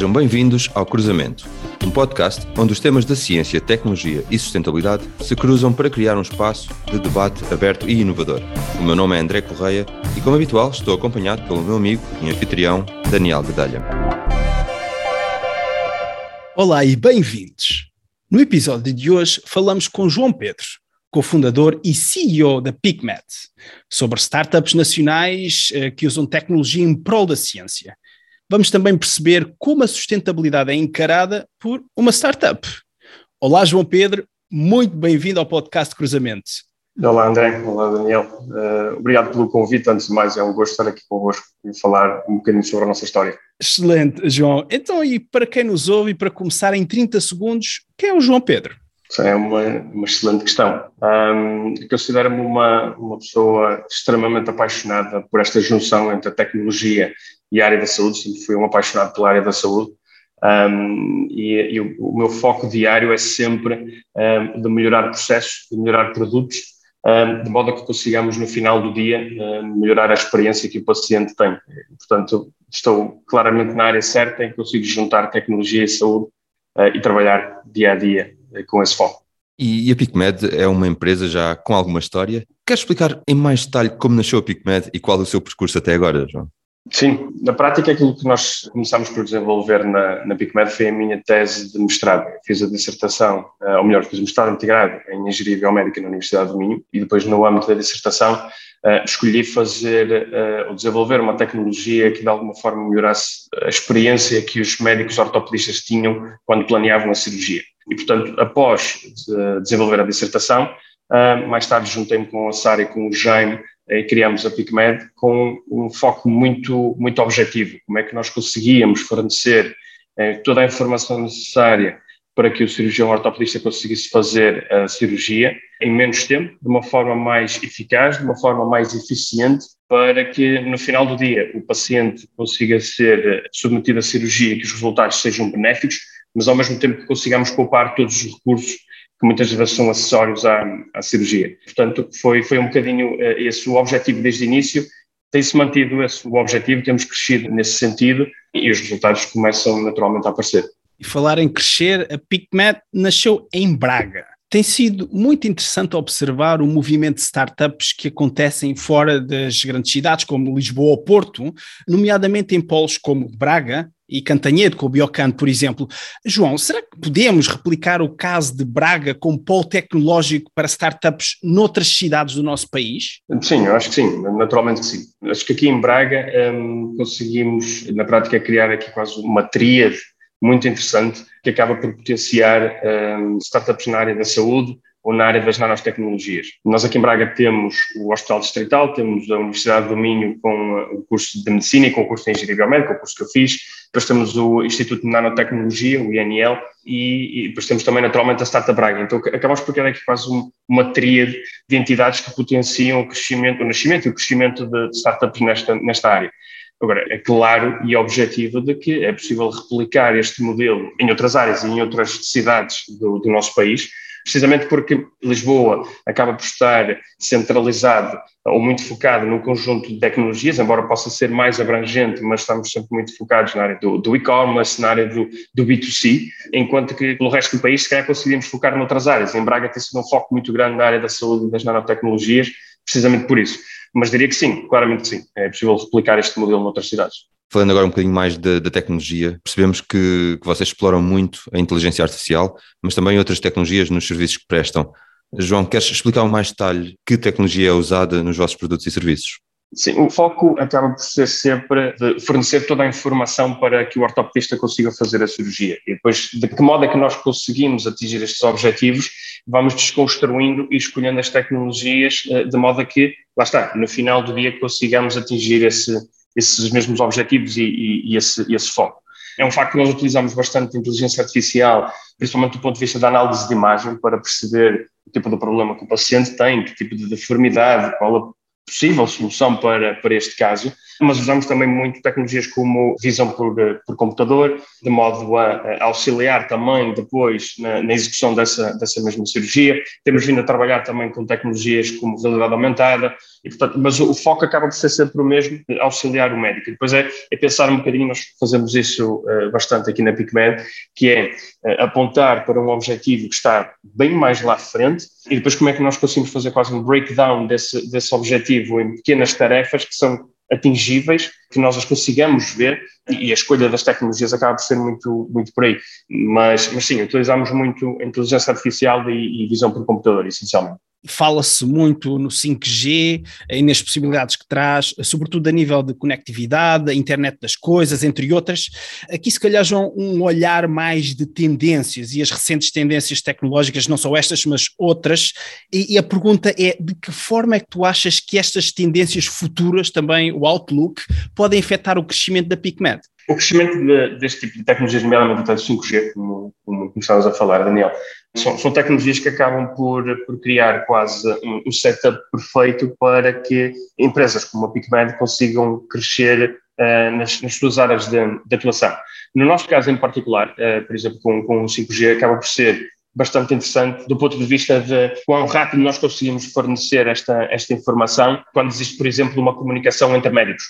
Sejam bem-vindos ao Cruzamento, um podcast onde os temas da ciência, tecnologia e sustentabilidade se cruzam para criar um espaço de debate aberto e inovador. O meu nome é André Correia e, como habitual, estou acompanhado pelo meu amigo e anfitrião Daniel Gedalha. Olá e bem-vindos! No episódio de hoje falamos com João Pedro, cofundador e CEO da PicMed, sobre startups nacionais eh, que usam tecnologia em prol da ciência. Vamos também perceber como a sustentabilidade é encarada por uma startup. Olá, João Pedro, muito bem-vindo ao podcast Cruzamento. Olá, André. Olá, Daniel. Uh, obrigado pelo convite. Antes de mais, é um gosto estar aqui convosco e falar um bocadinho sobre a nossa história. Excelente, João. Então, e para quem nos ouve, e para começar em 30 segundos, quem é o João Pedro? É uma, uma excelente questão. Um, Considero-me uma, uma pessoa extremamente apaixonada por esta junção entre a tecnologia e a área da saúde. Sempre fui um apaixonado pela área da saúde. Um, e, e o, o, meu foco diário é sempre um, de melhorar processos, de melhorar produtos, um, de modo a que consigamos no final do dia melhorar a experiência que o paciente tem. Portanto, estou claramente na área certa em que consigo juntar tecnologia e saúde uh, e trabalhar dia a dia com esse foco. E a PicMed é uma empresa já com alguma história. Quer explicar em mais detalhe como nasceu a PicMed e qual é o seu percurso até agora, João? Sim, na prática aquilo que nós começámos por desenvolver na, na PicMed foi a minha tese de mestrado. Fiz a dissertação, eh, ou melhor, fiz o mestrado integrado em Engenharia Biomédica na Universidade do Minho e depois no âmbito da dissertação Uh, escolhi fazer ou desenvolver uma tecnologia que de alguma forma melhorasse a experiência que os médicos ortopedistas tinham quando planeavam a cirurgia. E, portanto, após de desenvolver a dissertação, uh, mais tarde juntei-me com a Sara e com o Jaime e criámos a PicMed com um foco muito, muito objetivo. Como é que nós conseguíamos fornecer toda a informação necessária para que o cirurgião ortopedista conseguisse fazer a cirurgia em menos tempo, de uma forma mais eficaz, de uma forma mais eficiente, para que no final do dia o paciente consiga ser submetido à cirurgia e que os resultados sejam benéficos, mas ao mesmo tempo que consigamos poupar todos os recursos que muitas vezes são acessórios à, à cirurgia. Portanto, foi, foi um bocadinho eh, esse o objetivo desde o início, tem-se mantido esse o objetivo, temos crescido nesse sentido e os resultados começam naturalmente a aparecer. E falar em crescer, a PicMed nasceu em Braga. Tem sido muito interessante observar o movimento de startups que acontecem fora das grandes cidades, como Lisboa ou Porto, nomeadamente em polos como Braga e Cantanhede, com o Biocan, por exemplo. João, será que podemos replicar o caso de Braga como polo tecnológico para startups noutras cidades do nosso país? Sim, eu acho que sim, naturalmente que sim. Acho que aqui em Braga hum, conseguimos, na prática, criar aqui quase uma tríade muito interessante que acaba por potenciar um, startups na área da saúde ou na área das nanotecnologias. Nós aqui em Braga temos o Hospital Distrital, temos a Universidade do Minho com uh, o curso de Medicina e com o curso de Engenharia Biomédica, o curso que eu fiz, depois temos o Instituto de Nanotecnologia, o INL, e, e depois temos também naturalmente a Startup Braga. Então acabamos por criar aqui quase um, uma tríade de entidades que potenciam o crescimento, o nascimento e o crescimento de startups nesta, nesta área. Agora, é claro e objetivo de que é possível replicar este modelo em outras áreas e em outras cidades do, do nosso país, precisamente porque Lisboa acaba por estar centralizado ou muito focado num conjunto de tecnologias, embora possa ser mais abrangente, mas estamos sempre muito focados na área do, do e-commerce, na área do, do, B2C, enquanto que pelo resto do país se calhar conseguimos focar noutras áreas. Em Braga tem sido um foco muito grande na área da saúde e das nanotecnologias, precisamente por isso. Mas diria que sim, claramente sim. É possível replicar este modelo noutras cidades. Falando agora um bocadinho mais da, da tecnologia, percebemos que, que, vocês exploram muito a inteligência artificial, mas também outras tecnologias nos serviços que prestam. João, queres explicar mais detalhe que tecnologia é usada nos vossos produtos e serviços? Sim, o foco acaba por ser sempre de fornecer toda a informação para que o ortopedista consiga fazer a cirurgia. E depois, de que modo é que nós conseguimos atingir estes objetivos, vamos desconstruindo e escolhendo as tecnologias eh, de modo a que, lá está, no final do dia consigamos atingir esse, esses mesmos objetivos e, e, e esse, esse foco. É um facto que nós utilizamos bastante inteligência artificial, principalmente do ponto de vista da análise de imagem, para perceber o tipo de problema que o paciente tem, que tipo de deformidade, qual a possível solução para, para este caso, mas usamos também muito tecnologias como visão por, por computador, de modo a, a auxiliar também depois na, na, execução dessa, dessa mesma cirurgia. Temos vindo a trabalhar também com tecnologias como realidade aumentada, e, portanto, mas o, o foco acaba por ser sempre o mesmo, auxiliar o médico. Depois é, é pensar um bocadinho, nós fazemos isso uh, bastante aqui na PicMed, que é uh, apontar para um objetivo que está bem mais lá à frente, e depois como é que nós conseguimos fazer quase um breakdown desse, desse objetivo em pequenas tarefas que são atingíveis, que nós as consigamos ver e a escolha das tecnologias acaba por ser muito, muito por aí. Mas, mas sim, utilizamos muito inteligência artificial e, e visão por computador, essencialmente fala-se muito no 5G e nas possibilidades que traz, sobretudo a nível de conectividade, a internet das coisas, entre outras. Aqui, se calhar, João, um olhar mais de tendências e as recentes tendências tecnológicas, não só estas, mas outras. E, e a pergunta é: de que forma é que tu achas que estas tendências futuras, também o Outlook, podem afetar o crescimento da PicMed? O crescimento de, deste tipo de tecnologias, nomeadamente o 5G, como, como começámos a falar, Daniel, são, são, tecnologias que acabam por, por criar quase um, um, setup perfeito para que empresas como a PicMed consigam crescer uh, nas, nas, suas áreas de, de, atuação. No nosso caso em particular, uh, por exemplo, com, com o 5G, acaba por ser bastante interessante do ponto de vista de quão rápido nós conseguimos fornecer esta, esta informação quando existe, por exemplo, uma comunicação entre médicos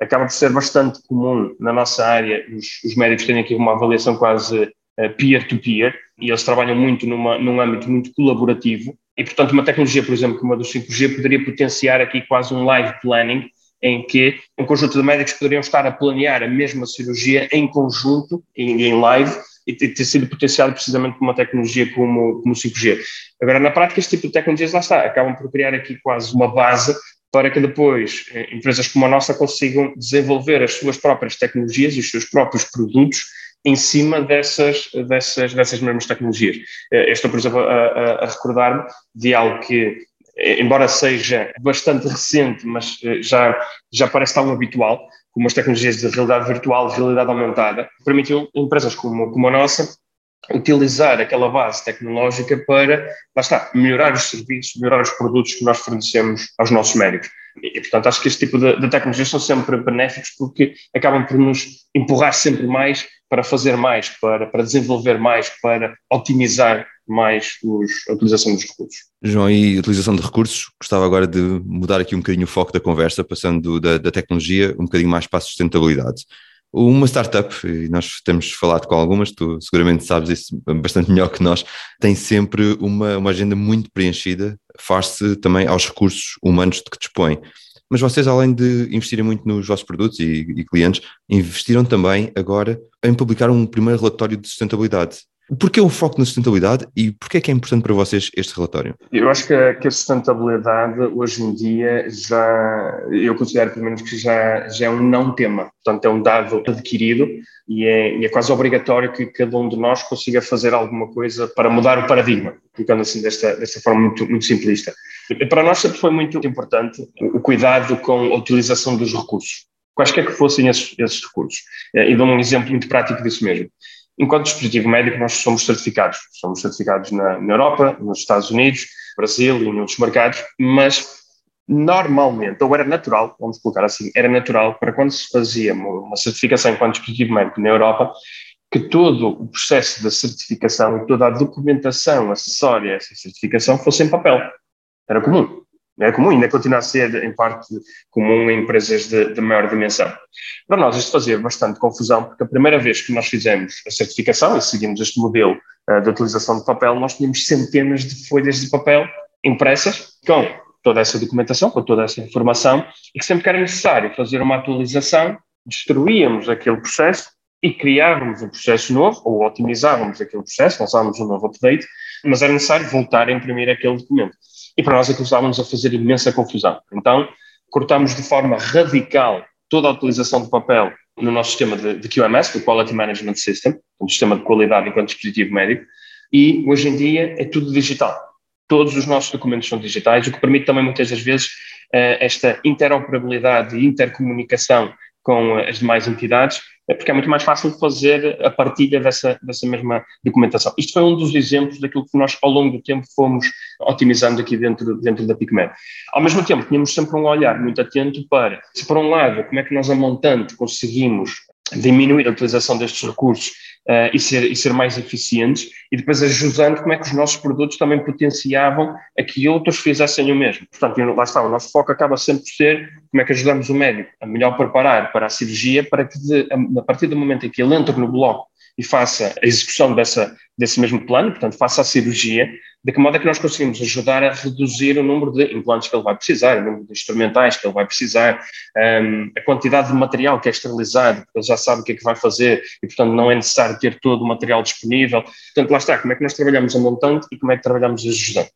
acaba por ser bastante comum na nossa área os, os médicos terem aqui uma avaliação quase eh, peer-to-peer, -peer, e eles trabalham muito numa, num âmbito muito colaborativo, e portanto uma tecnologia, por exemplo, como a do 5G, poderia potenciar aqui quase um live planning, em que um conjunto de médicos poderiam estar a planear a mesma cirurgia em conjunto, em, em live, e ter sido potenciado precisamente por uma tecnologia como, como o 5G. Agora, na prática, este tipo de tecnologias, lá está, acabam por criar aqui quase uma base para que depois eh, empresas como a nossa consigam desenvolver as suas próprias tecnologias e os seus próprios produtos em cima dessas, dessas, dessas mesmas tecnologias. Eh, eu estou, por exemplo, a, a recordar-me de algo que, eh, embora seja bastante recente, mas já, já parece tão habitual, como as tecnologias de realidade virtual, de realidade aumentada, permitiu empresas como, como a nossa utilizar aquela base tecnológica para, lá está, melhorar os serviços, melhorar os produtos que nós fornecemos aos nossos médicos. E, portanto, acho que este tipo de, de tecnologias são sempre benéficos porque acabam por nos empurrar sempre mais para fazer mais, para, para desenvolver mais, para otimizar mais os, a utilização dos recursos. João, e utilização de recursos, gostava agora de mudar aqui um bocadinho o foco da conversa, passando da, da tecnologia um bocadinho mais para a sustentabilidade. Uma startup, e nós temos falado com algumas, tu seguramente sabes isso bastante melhor que nós, tem sempre uma, uma agenda muito preenchida, faz-se também aos recursos humanos de que dispõe. Mas vocês, além de investirem muito nos vossos produtos e, e clientes, investiram também agora em publicar um primeiro relatório de sustentabilidade. Porquê o foco na sustentabilidade e porquê é que é importante para vocês este relatório? Eu acho que a, que a sustentabilidade hoje em dia já, eu considero pelo menos que já, já é um não tema, portanto é um dado adquirido e é, e é quase obrigatório que cada um de nós consiga fazer alguma coisa para mudar o paradigma, ficando assim desta, desta forma muito, muito simplista. Para nós sempre foi muito importante o cuidado com a utilização dos recursos, quaisquer que fossem esses, esses recursos. E dou um exemplo muito prático disso mesmo. Enquanto dispositivo médico, nós somos certificados. Somos certificados na, na Europa, nos Estados Unidos, Brasil e em outros mercados, mas normalmente, ou era natural, vamos colocar assim, era natural para quando se fazia uma certificação enquanto dispositivo médico na Europa, que todo o processo da certificação e toda a documentação acessória a essa certificação fosse em papel. Era comum é comum, ainda continua a ser em parte comum em empresas de, de, maior dimensão. Para nós isto fazia bastante confusão, porque a primeira vez que nós fizemos a certificação e seguimos este modelo uh, de utilização de papel, nós tínhamos centenas de folhas de papel impressas com toda essa documentação, com toda essa informação, e que sempre que era necessário fazer uma atualização, destruíamos aquele processo e criávamos um processo novo, ou otimizávamos aquele processo, lançávamos um novo update, mas era necessário voltar a imprimir aquele documento. E para nós aquilo estávamos a fazer imensa confusão. Então, cortámos de forma radical toda a utilização de papel no nosso sistema de, de QMS, o Quality Management System, um sistema de qualidade enquanto dispositivo médico, e hoje em dia é tudo digital. Todos os nossos documentos são digitais, o que permite também muitas das vezes eh, esta interoperabilidade e intercomunicação com as demais entidades porque é muito mais fácil fazer a partilha dessa, dessa mesma documentação. Isto foi um dos exemplos daquilo que nós, ao longo do tempo, fomos otimizando aqui dentro, dentro da PicMed. Ao mesmo tempo, tínhamos sempre um olhar muito atento para, se por um lado, como é que nós a montante conseguimos diminuir a utilização destes recursos uh, e, ser, e ser mais eficientes, e depois ajudando como é que os nossos produtos também potenciavam a que outros fizessem o mesmo. Portanto, lá está, o nosso foco acaba sempre por ser como é que ajudamos o médico a melhor preparar para a cirurgia, para que de, a, partir do momento em que ele entra no bloco e faça a execução dessa, desse mesmo plano, portanto, faça a cirurgia, de que modo é que nós conseguimos ajudar a reduzir o número de implantes que ele vai precisar, o número de instrumentais que ele vai precisar, um, a quantidade de material que é esterilizado, porque ele já sabe o que é que vai fazer e, portanto, não é necessário ter todo o material disponível. Portanto, lá está, como é que nós trabalhamos a montante e como é que trabalhamos ajudando.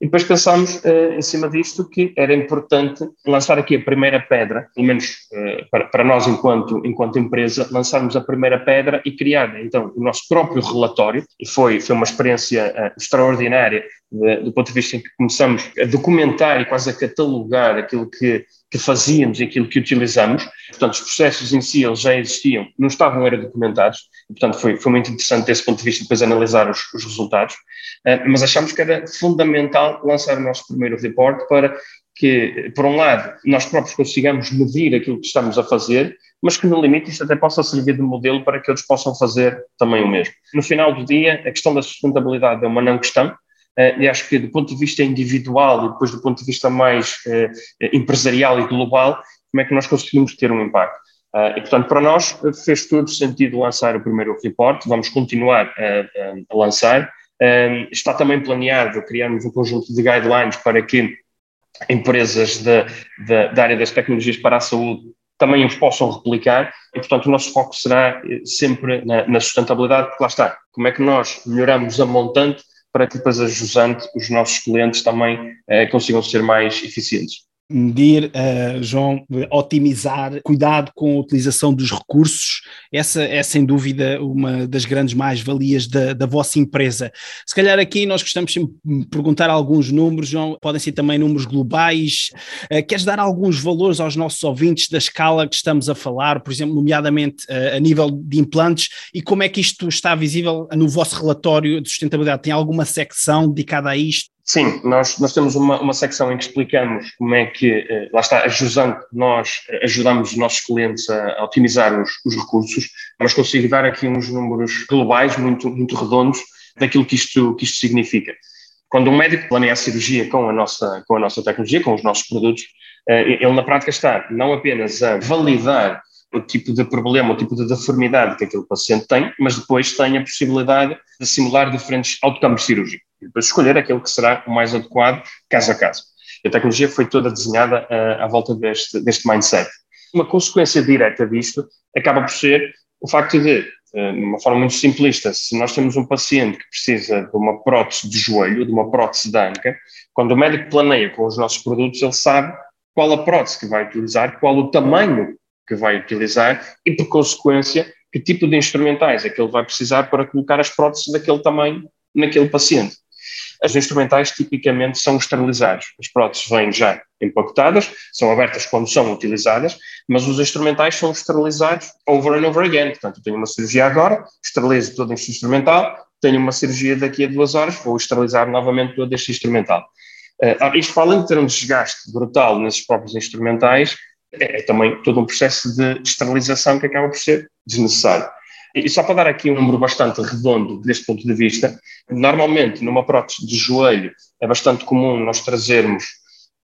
E depois pensámos, uh, em cima disto, que era importante lançar aqui a primeira pedra, pelo menos uh, para, para, nós, enquanto, enquanto empresa, lançarmos a primeira pedra e criar, então, o nosso próprio relatório. E foi, foi uma experiência uh, extraordinária de, do ponto de vista em que começamos a documentar e quase a catalogar aquilo que que fazíamos e aquilo que utilizamos. Portanto, os processos em si eles já existiam, não estavam era documentados, e, portanto foi, foi muito interessante desse ponto de vista depois analisar os, os resultados, uh, mas achamos que era fundamental lançar o nosso primeiro report para que, por um lado, nós próprios consigamos medir aquilo que estamos a fazer, mas que no limite isto até possa servir de modelo para que outros possam fazer também o mesmo. No final do dia, a questão da sustentabilidade é uma não questão, e acho que do ponto de vista individual e depois do ponto de vista mais uh, empresarial e global, como é que nós conseguimos ter um impacto. E, portanto, para nós fez todo sentido lançar o primeiro report, vamos continuar a, a lançar. está também planeado criarmos um conjunto de guidelines para que empresas da área das tecnologias para a saúde também os possam replicar e, portanto, o nosso foco será sempre na, na sustentabilidade, porque lá está, como é que nós melhoramos a montante para que depois a jusante, os nossos clientes também eh, consigam ser mais eficientes medir, uh, João, otimizar, cuidado com a utilização dos recursos, essa é sem dúvida uma das grandes mais-valias da, da vossa empresa. Se calhar aqui nós gostamos de perguntar alguns números, João, podem ser também números globais. Uh, queres dar alguns valores aos nossos ouvintes da escala que estamos a falar, por exemplo, nomeadamente uh, a nível de implantes, e como é que isto está visível no vosso relatório de sustentabilidade? Tem alguma secção dedicada a isto? Sim, nós, nós temos uma, uma secção em que explicamos como é que, eh, lá está, ajudando, nós eh, ajudamos os nossos clientes a, a otimizar os, os, recursos, mas consigo dar aqui uns números globais muito, muito redondos daquilo que isto, que isto significa. Quando um médico planeia a cirurgia com a nossa, com a nossa tecnologia, com os nossos produtos, eh, ele na prática está não apenas a validar o tipo de problema, o tipo de deformidade que aquele paciente tem, mas depois tem a possibilidade de simular diferentes outcomes cirúrgicos e depois escolher aquele que será o mais adequado caso a caso. E a tecnologia foi toda desenhada uh, à volta deste, deste mindset. Uma consequência direta disto acaba por ser o facto de, uh, de uma forma muito simplista, se nós temos um paciente que precisa de uma prótese de joelho, de uma prótese de anca, quando o médico planeia com os nossos produtos, ele sabe qual a prótese que vai utilizar, qual o tamanho que vai utilizar e, por consequência, que tipo de instrumentais é que ele vai precisar para colocar as próteses daquele tamanho naquele paciente. As instrumentais tipicamente são esterilizadas. As próteses vêm já empacotadas, são abertas quando são utilizadas, mas os instrumentais são esterilizados over and over again. Portanto, eu tenho uma cirurgia agora, esterilizo todo este instrumental, tenho uma cirurgia daqui a duas horas, vou esterilizar novamente todo este instrumental. Uh, isto, para além de ter um desgaste brutal nesses próprios instrumentais, é, é também todo um processo de esterilização que acaba por ser desnecessário. E só para dar aqui um número bastante redondo deste ponto de vista, normalmente numa prótese de joelho é bastante comum nós trazermos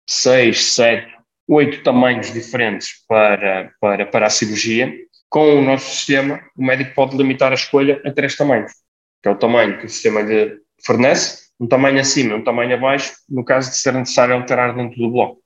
seis, sete, oito tamanhos diferentes para, para, para a cirurgia. Com o nosso sistema, o médico pode limitar a escolha a três tamanhos, que é o tamanho que o sistema lhe fornece, um tamanho acima, um tamanho abaixo, no caso de ser necessário alterar dentro do bloco.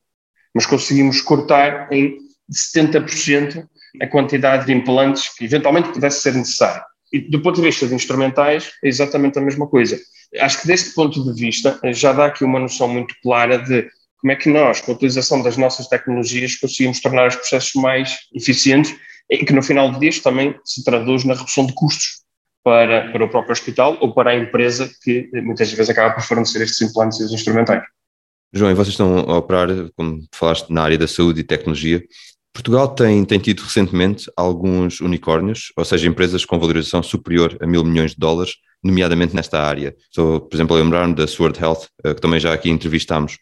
Mas conseguimos cortar em 70% a quantidade de implantes que eventualmente pudesse ser necessário. E do ponto de vista de instrumentais, é exatamente a mesma coisa. Acho que deste ponto de vista já dá aqui uma noção muito clara de como é que nós, com a utilização das nossas tecnologias, conseguimos tornar os processos mais eficientes e que no final do dia também se traduz na redução de custos para, para o próprio hospital ou para a empresa que muitas vezes acaba por fornecer estes implantes e os instrumentais. João, vocês estão a operar, como falaste, na área da saúde e tecnologia, Portugal tem, tem tido recentemente alguns unicórnios, ou seja, empresas com valorização superior a mil milhões de dólares, nomeadamente nesta área. Estou, por exemplo, a lembrar-me da Sword Health, eh, que também já aqui entrevistámos.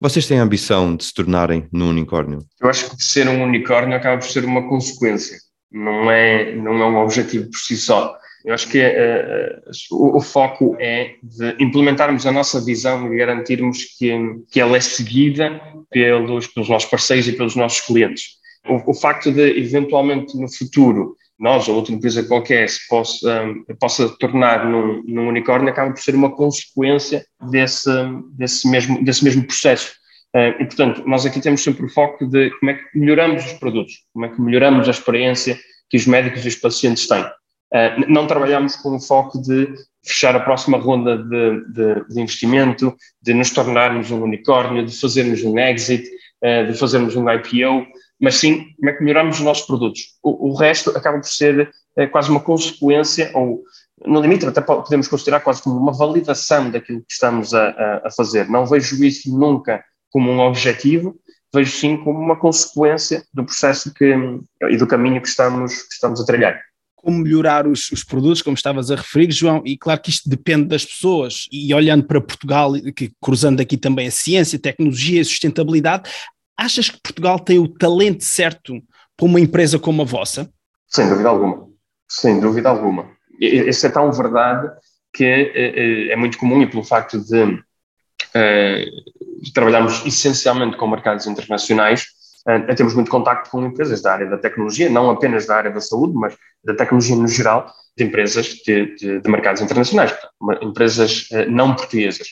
Vocês têm a ambição de se tornarem num unicórnio? Eu acho que ser um unicórnio acaba por ser uma consequência, não é, não é um objetivo por si só. Eu acho que uh, o, o, foco é de implementarmos a nossa visão e garantirmos que, que ela é seguida pelos, pelos nossos parceiros e pelos nossos clientes. O, o, facto de, eventualmente, no futuro, nós ou outra empresa qualquer se possa, um, possa tornar num, num, unicórnio acaba por ser uma consequência desse, desse, mesmo, desse mesmo processo. Uh, e, portanto, nós aqui temos sempre o foco de como é que melhoramos os produtos, como é que melhoramos a experiência que os médicos e os pacientes têm. Uh, não trabalhamos com o foco de fechar a próxima ronda de, de, de, investimento, de nos tornarmos um unicórnio, de fazermos um exit, uh, de fazermos um IPO mas sim como é que melhoramos os nossos produtos. O, o resto acaba por ser é, quase uma consequência, ou no limite até podemos considerar quase como uma validação daquilo que estamos a, a, fazer. Não vejo isso nunca como um objetivo, vejo sim como uma consequência do processo que, e do caminho que estamos, que estamos a trilhar como melhorar os, os, produtos, como estavas a referir, João, e claro que isto depende das pessoas. E olhando para Portugal, que, cruzando aqui também a ciência, tecnologia e sustentabilidade, Achas que Portugal tem o talento certo para uma empresa como a vossa? Sem dúvida alguma. Sem dúvida alguma. Isso é tão verdade que é, é muito comum e pelo facto de, uh, trabalharmos essencialmente com mercados internacionais, temos muito contacto com empresas da área da tecnologia, não apenas da área da saúde, mas da tecnologia no geral, de empresas de, de, de mercados internacionais, empresas não portuguesas.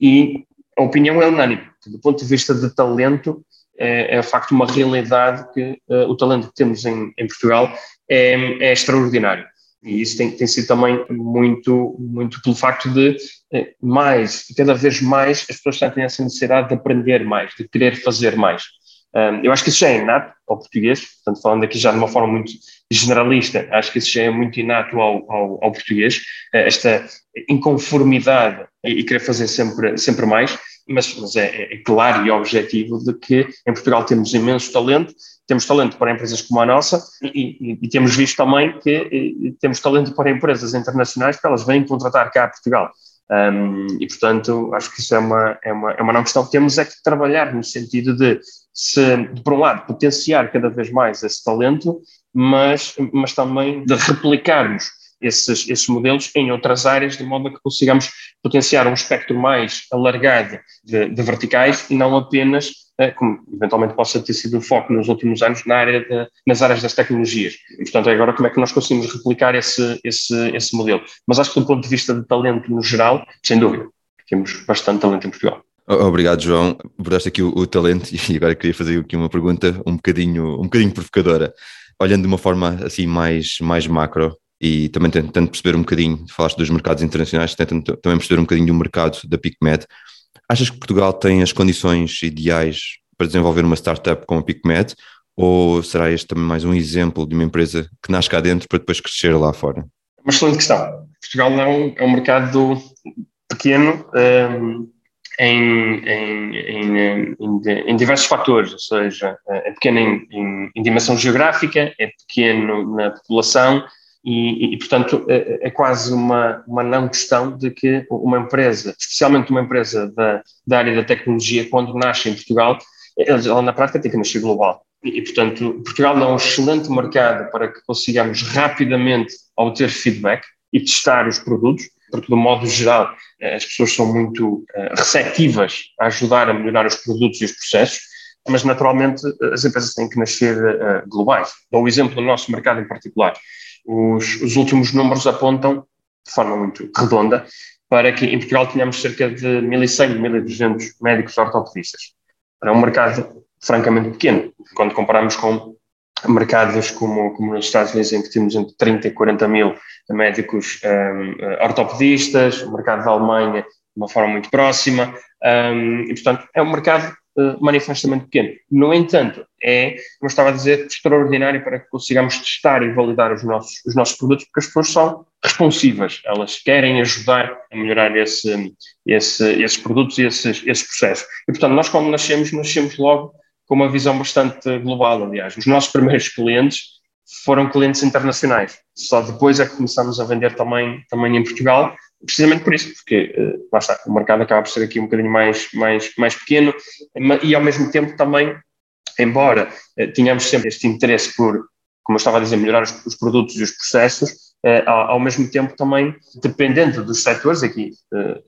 E a opinião é unânime. Do ponto de vista de talento, é, é de facto uma realidade que uh, o talento que temos em, em Portugal é, é, extraordinário. E isso tem, tem, sido também muito, muito pelo facto de eh, mais, cada vez mais, as pessoas têm essa necessidade de aprender mais, de querer fazer mais. Eu acho que isso já é inato ao português, portanto, falando aqui já de uma forma muito generalista, acho que isso já é muito inato ao, ao, ao português, esta inconformidade e querer fazer sempre, sempre mais mas, mas é, é, claro e objetivo de que em Portugal temos imenso talento, temos talento para empresas como a nossa e, e, e temos visto também que temos talento para empresas internacionais porque elas vêm contratar cá a Portugal. Um, e, portanto, acho que isso é uma, é, uma, é uma não questão que temos é que trabalhar no sentido de, se, por um lado, potenciar cada vez mais esse talento, mas, mas também de replicarmos esses, esses modelos em outras áreas, de modo a que consigamos potenciar um espectro mais alargado de, de verticais e não apenas, eh, como eventualmente possa ter sido o foco nos últimos anos, na área de, nas áreas das tecnologias. E, portanto, é agora como é que nós conseguimos replicar esse, esse, esse modelo. Mas acho que do ponto de vista de talento no geral, sem dúvida, temos bastante talento em Portugal. Obrigado, João. Abordaste aqui o, o, talento e agora queria fazer aqui uma pergunta um bocadinho, um bocadinho provocadora. Olhando de uma forma assim mais, mais macro, e também tentando perceber um bocadinho, falaste dos mercados internacionais, tentando também perceber um bocadinho do mercado da PicMed. Achas que Portugal tem as condições ideais para desenvolver uma startup como a PicMed ou será este também mais um exemplo de uma empresa que nasce cá dentro para depois crescer lá fora? Uma excelente questão. Portugal é um, é um mercado pequeno um, em, em, em, em, diversos fatores, ou seja, é pequeno em dimensão geográfica, é pequeno na população, e, e, portanto, é, é, quase uma, uma não questão de que uma empresa, especialmente uma empresa da, da área da tecnologia, quando nasce em Portugal, ela na prática tem que nascer global. E, e, portanto, Portugal é um excelente mercado para que consigamos rapidamente obter feedback e testar os produtos, porque, de modo geral, eh, as pessoas são muito uh, receptivas a ajudar a melhorar os produtos e os processos, mas, naturalmente, as empresas têm que nascer globais. Dou o exemplo do nosso mercado em particular. Os, os últimos números apontam, de forma muito redonda, para que em Portugal tenhamos cerca de 1.100, 1.200 médicos ortopedistas. É um mercado francamente pequeno, quando comparamos com mercados como, como nos Estados Unidos, em que temos entre 30 e 40 mil médicos um, ortopedistas, o mercado da Alemanha de uma forma muito próxima, um, e portanto é um mercado uh, manifestamente pequeno. No entanto, é, como estava a dizer, extraordinário para que consigamos testar e validar os nossos, os nossos produtos, porque as pessoas são responsivas, elas querem ajudar a melhorar esse, esse, esses produtos e esses, esses processos. E, portanto, nós quando nascemos, nascemos logo com uma visão bastante global, aliás. Os nossos primeiros clientes foram clientes internacionais. Só depois é que começamos a vender também, também em Portugal, precisamente por isso, porque uh, lá está, o mercado acaba por ser aqui um bocadinho mais, mais, mais pequeno e ao mesmo tempo também, embora uh, tenhamos sempre este interesse por, como eu estava a dizer, melhorar os, os produtos e os processos, Uh, ao, ao, mesmo tempo também, dependendo dos setores, aqui,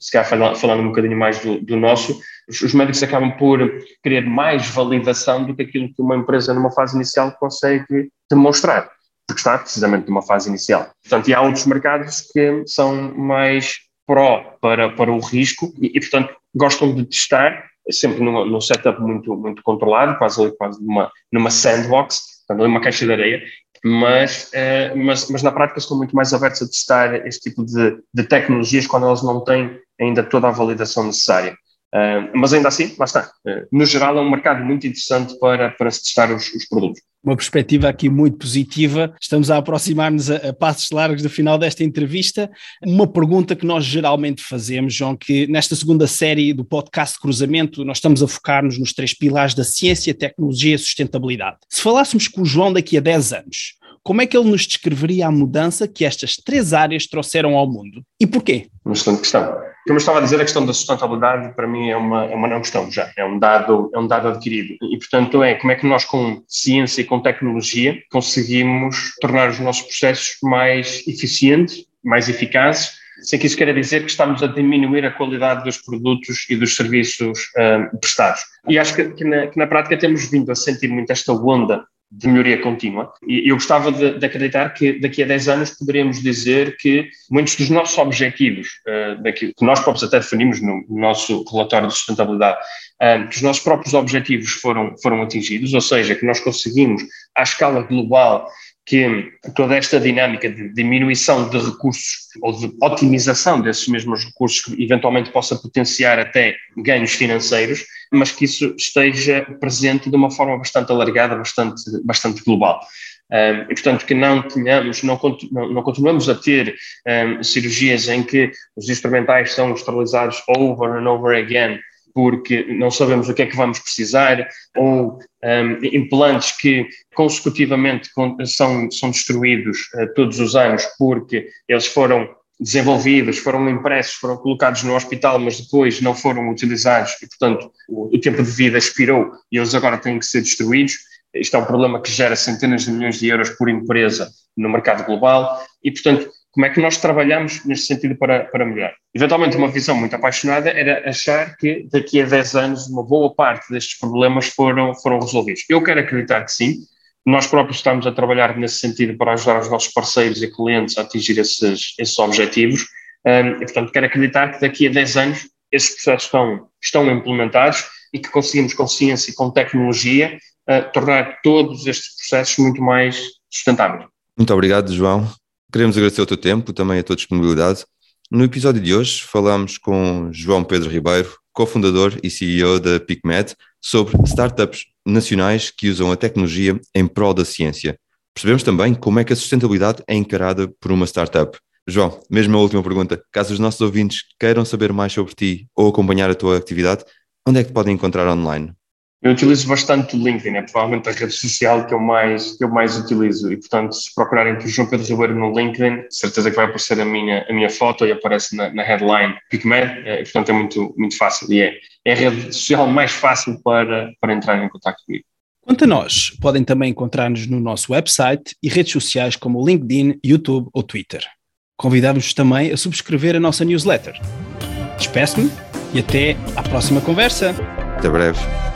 se calhar falando, falando um bocadinho mais do, do nosso, os, os, médicos acabam por querer mais validação do que aquilo que uma empresa numa fase inicial consegue demonstrar, porque está precisamente numa fase inicial. Portanto, e há outros mercados que são mais pró para, para o risco e, e portanto, gostam de testar, sempre num, num setup muito, muito controlado, quase, quase numa, numa sandbox, portanto, numa caixa de areia, mas, uh, mas, mas na prática estão muito mais abertos a testar este tipo de, de tecnologias quando elas não têm ainda toda a validação necessária. Uh, mas ainda assim, lá está. Uh, no geral, é um mercado muito interessante para, para se testar os, os produtos. Uma perspectiva aqui muito positiva. Estamos a aproximar-nos a, a, passos largos do final desta entrevista. Uma pergunta que nós geralmente fazemos, João, que nesta segunda série do podcast Cruzamento, nós estamos a focar-nos nos três pilares da ciência, tecnologia e sustentabilidade. Se falássemos com o João daqui a 10 anos, como é que ele nos descreveria a mudança que estas três áreas trouxeram ao mundo? E porquê? Uma excelente questão. Como eu estava a dizer, a questão da sustentabilidade para mim é uma, é uma não questão já, é um, dado, é um dado adquirido. E, portanto, é como é que nós, com ciência e com tecnologia, conseguimos tornar os nossos processos mais eficientes, mais eficazes, sem que isso queira dizer que estamos a diminuir a qualidade dos produtos e dos serviços uh, prestados. E acho que, que, na, que, na, prática temos vindo a sentir muito esta onda de melhoria contínua. E eu gostava de, de, acreditar que daqui a 10 anos poderíamos dizer que muitos dos nossos objetivos, uh, que nós próprios até definimos no, nosso relatório de sustentabilidade, uh, que os nossos próprios objetivos foram, foram atingidos, ou seja, que nós conseguimos, à escala global, que toda esta dinâmica de diminuição de recursos ou de otimização desses mesmos recursos que eventualmente possa potenciar até ganhos financeiros, mas que isso esteja presente de uma forma bastante alargada, bastante, bastante global. Um, e, portanto, que não tenhamos, não, não, continuamos a ter um, cirurgias em que os instrumentais são esterilizados over and over again porque não sabemos o que é que vamos precisar, ou um, implantes que consecutivamente são, são destruídos uh, todos os anos porque eles foram desenvolvidos, foram impressos, foram colocados no hospital, mas depois não foram utilizados e, portanto, o, o tempo de vida expirou e eles agora têm que ser destruídos. Isto é um problema que gera centenas de milhões de euros por empresa no mercado global e, portanto, como é que nós trabalhamos neste sentido para, para melhorar? Eventualmente, uma visão muito apaixonada era achar que daqui a 10 anos uma boa parte destes problemas foram, foram resolvidos. Eu quero acreditar que sim. Nós próprios estamos a trabalhar nesse sentido para ajudar os nossos parceiros e clientes a atingir esses, esses objetivos. Um, e, portanto, quero acreditar que daqui a 10 anos esses processos estão, estão implementados e que conseguimos, com ciência e com tecnologia, uh, tornar todos estes processos muito mais sustentáveis. Muito obrigado, João. Queremos agradecer o teu tempo, também a tua disponibilidade. No episódio de hoje falamos com João Pedro Ribeiro, cofundador e CEO da PicMed, sobre startups nacionais que usam a tecnologia em prol da ciência. Percebemos também como é que a sustentabilidade é encarada por uma startup. João, mesmo a última pergunta, caso os nossos ouvintes queiram saber mais sobre ti ou acompanhar a tua atividade, onde é que te podem encontrar online? Eu utilizo bastante o LinkedIn, é provavelmente a rede social que eu mais, que eu mais utilizo. E, portanto, se procurarem por João Pedro Ribeiro no LinkedIn, certeza que vai aparecer a minha, a minha foto e aparece na, na headline PicMed. É, portanto, é muito, muito fácil e é, é a rede social mais fácil para, para entrar em contato comigo. Quanto a nós, podem também encontrar-nos no nosso website e redes sociais como o LinkedIn, YouTube ou Twitter. Convidamos-vos também a subscrever a nossa newsletter. Despeço-me e até à próxima conversa. Até breve.